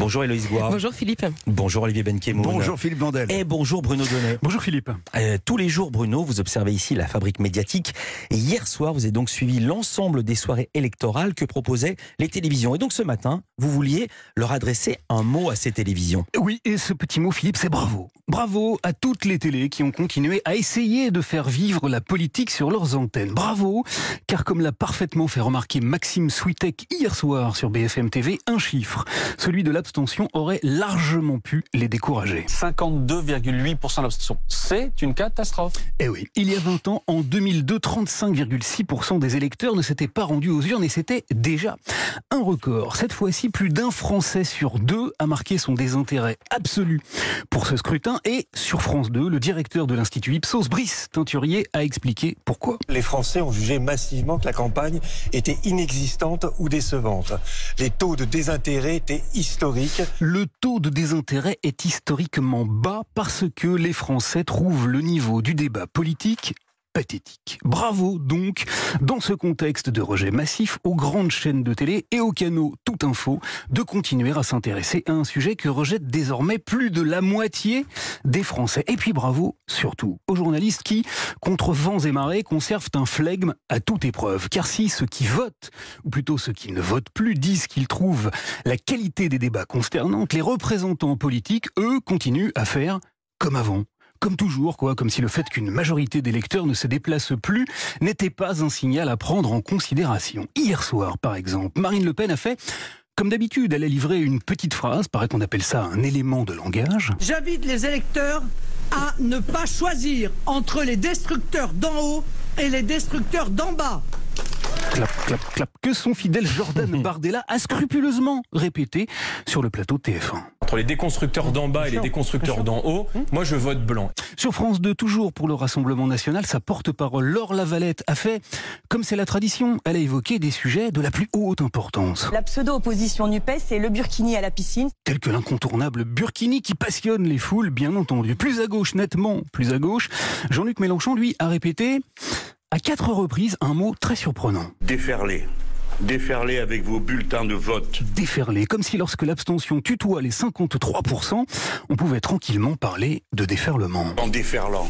Bonjour Héloïse Goire. Bonjour Philippe. Bonjour Olivier Benkemoun. Bonjour Philippe Bandel. Et bonjour Bruno Donnet. Bonjour Philippe. Euh, tous les jours, Bruno, vous observez ici la fabrique médiatique. Et hier soir, vous avez donc suivi l'ensemble des soirées électorales que proposaient les télévisions. Et donc ce matin, vous vouliez leur adresser un mot à ces télévisions. Oui, et ce petit mot, Philippe, c'est bravo. Bravo à toutes les télés qui ont continué à essayer de faire vivre la politique sur leurs antennes. Bravo, car comme l'a parfaitement fait remarquer Maxime Switek hier soir sur BFM TV, un chiffre, celui de l'abstention, aurait largement pu les décourager. 52,8% d'abstention. C'est une catastrophe. Eh oui, il y a 20 ans, en 2002, 35,6% des électeurs ne s'étaient pas rendus aux urnes et c'était déjà un record. Cette fois-ci, plus d'un Français sur deux a marqué son désintérêt absolu pour ce scrutin et sur France 2, le directeur de l'Institut Ipsos, Brice Teinturier, a expliqué pourquoi. Les Français ont jugé massivement que la campagne était inexistante ou décevante. Les taux de désintérêt étaient historiques. Le taux de désintérêt est historiquement bas parce que les Français trouvent le niveau du débat politique pathétique. Bravo donc, dans ce contexte de rejet massif, aux grandes chaînes de télé et aux canaux Tout Info, de continuer à s'intéresser à un sujet que rejette désormais plus de la moitié des Français. Et puis bravo surtout aux journalistes qui, contre vents et marées, conservent un flegme à toute épreuve. Car si ceux qui votent, ou plutôt ceux qui ne votent plus, disent qu'ils trouvent la qualité des débats consternante, les représentants politiques, eux, continuent à faire comme avant comme toujours, quoi, comme si le fait qu'une majorité d'électeurs ne se déplace plus n'était pas un signal à prendre en considération. Hier soir, par exemple, Marine Le Pen a fait comme d'habitude, elle a livré une petite phrase, paraît qu'on appelle ça un élément de langage. J'invite les électeurs à ne pas choisir entre les destructeurs d'en haut et les destructeurs d'en bas. Clap, clap, clap, que son fidèle Jordan Bardella a scrupuleusement répété sur le plateau TF1 entre les déconstructeurs d'en bas et les déconstructeurs d'en haut, moi je vote blanc. Sur France 2, toujours pour le Rassemblement national, sa porte-parole Laure Lavalette a fait, comme c'est la tradition, elle a évoqué des sujets de la plus haute importance. La pseudo-opposition NUPES et le burkini à la piscine. Tel que l'incontournable burkini qui passionne les foules, bien entendu. Plus à gauche, nettement plus à gauche, Jean-Luc Mélenchon, lui, a répété à quatre reprises un mot très surprenant. Déferler. Déferler avec vos bulletins de vote. Déferler, comme si lorsque l'abstention tutoie les 53%, on pouvait tranquillement parler de déferlement. En déferlant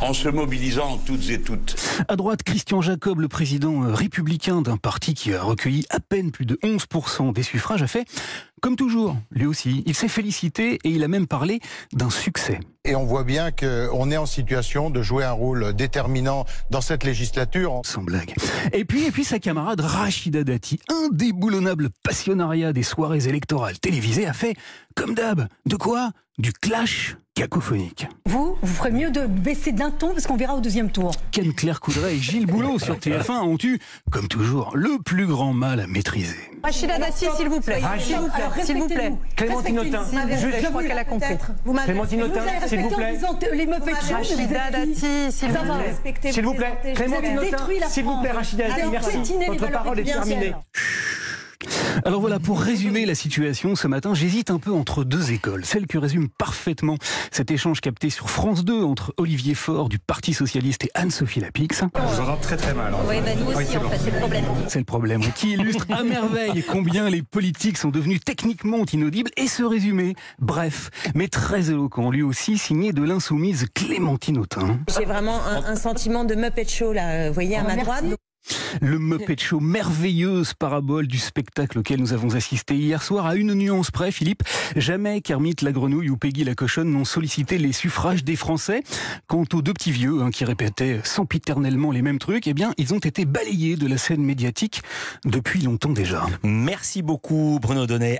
en se mobilisant toutes et toutes. À droite, Christian Jacob, le président euh, républicain d'un parti qui a recueilli à peine plus de 11% des suffrages, a fait, comme toujours, lui aussi, il s'est félicité et il a même parlé d'un succès. Et on voit bien qu'on est en situation de jouer un rôle déterminant dans cette législature. Sans blague. Et puis, et puis sa camarade Rachida Dati, indéboulonnable passionnariat des soirées électorales télévisées, a fait, comme d'hab, de quoi? Du clash cacophonique. Vous, vous ferez mieux de baisser d'un ton parce qu'on verra au deuxième tour. Ken Claire Coudray et Gilles Boulot sur TF1 ont eu, comme toujours, le plus grand mal à maîtriser. Rachida Dati, s'il vous plaît. S'il vous plaît. S'il vous plaît. Clémentine Autain. Je, crois qu'elle a compris. Clémentine Autain, s'il vous plaît. Rachida Dati, s'il vous plaît. S'il vous plaît. Clémentine Autain, s'il vous plaît, Rachida Dati, merci. Votre parole est terminée. Alors voilà, pour résumer la situation ce matin, j'hésite un peu entre deux écoles. Celle que résume parfaitement cet échange capté sur France 2 entre Olivier Faure du Parti Socialiste et Anne-Sophie Lapix. On vous entend très très mal. Oui, bah nous aussi, en fait, c'est le problème. C'est le problème, qui illustre à merveille combien les politiques sont devenus techniquement inaudibles et ce résumé, bref, mais très éloquent, lui aussi signé de l'insoumise Clémentine Autain. J'ai vraiment un, un, sentiment de Muppet Show là, vous voyez, à ma droite. Le Muppet Show, merveilleuse parabole du spectacle auquel nous avons assisté hier soir, à une nuance près, Philippe. Jamais Kermit la grenouille ou Peggy la cochonne n'ont sollicité les suffrages des Français. Quant aux deux petits vieux hein, qui répétaient sempiternellement les mêmes trucs, eh bien, ils ont été balayés de la scène médiatique depuis longtemps déjà. Merci beaucoup, Bruno Donnet.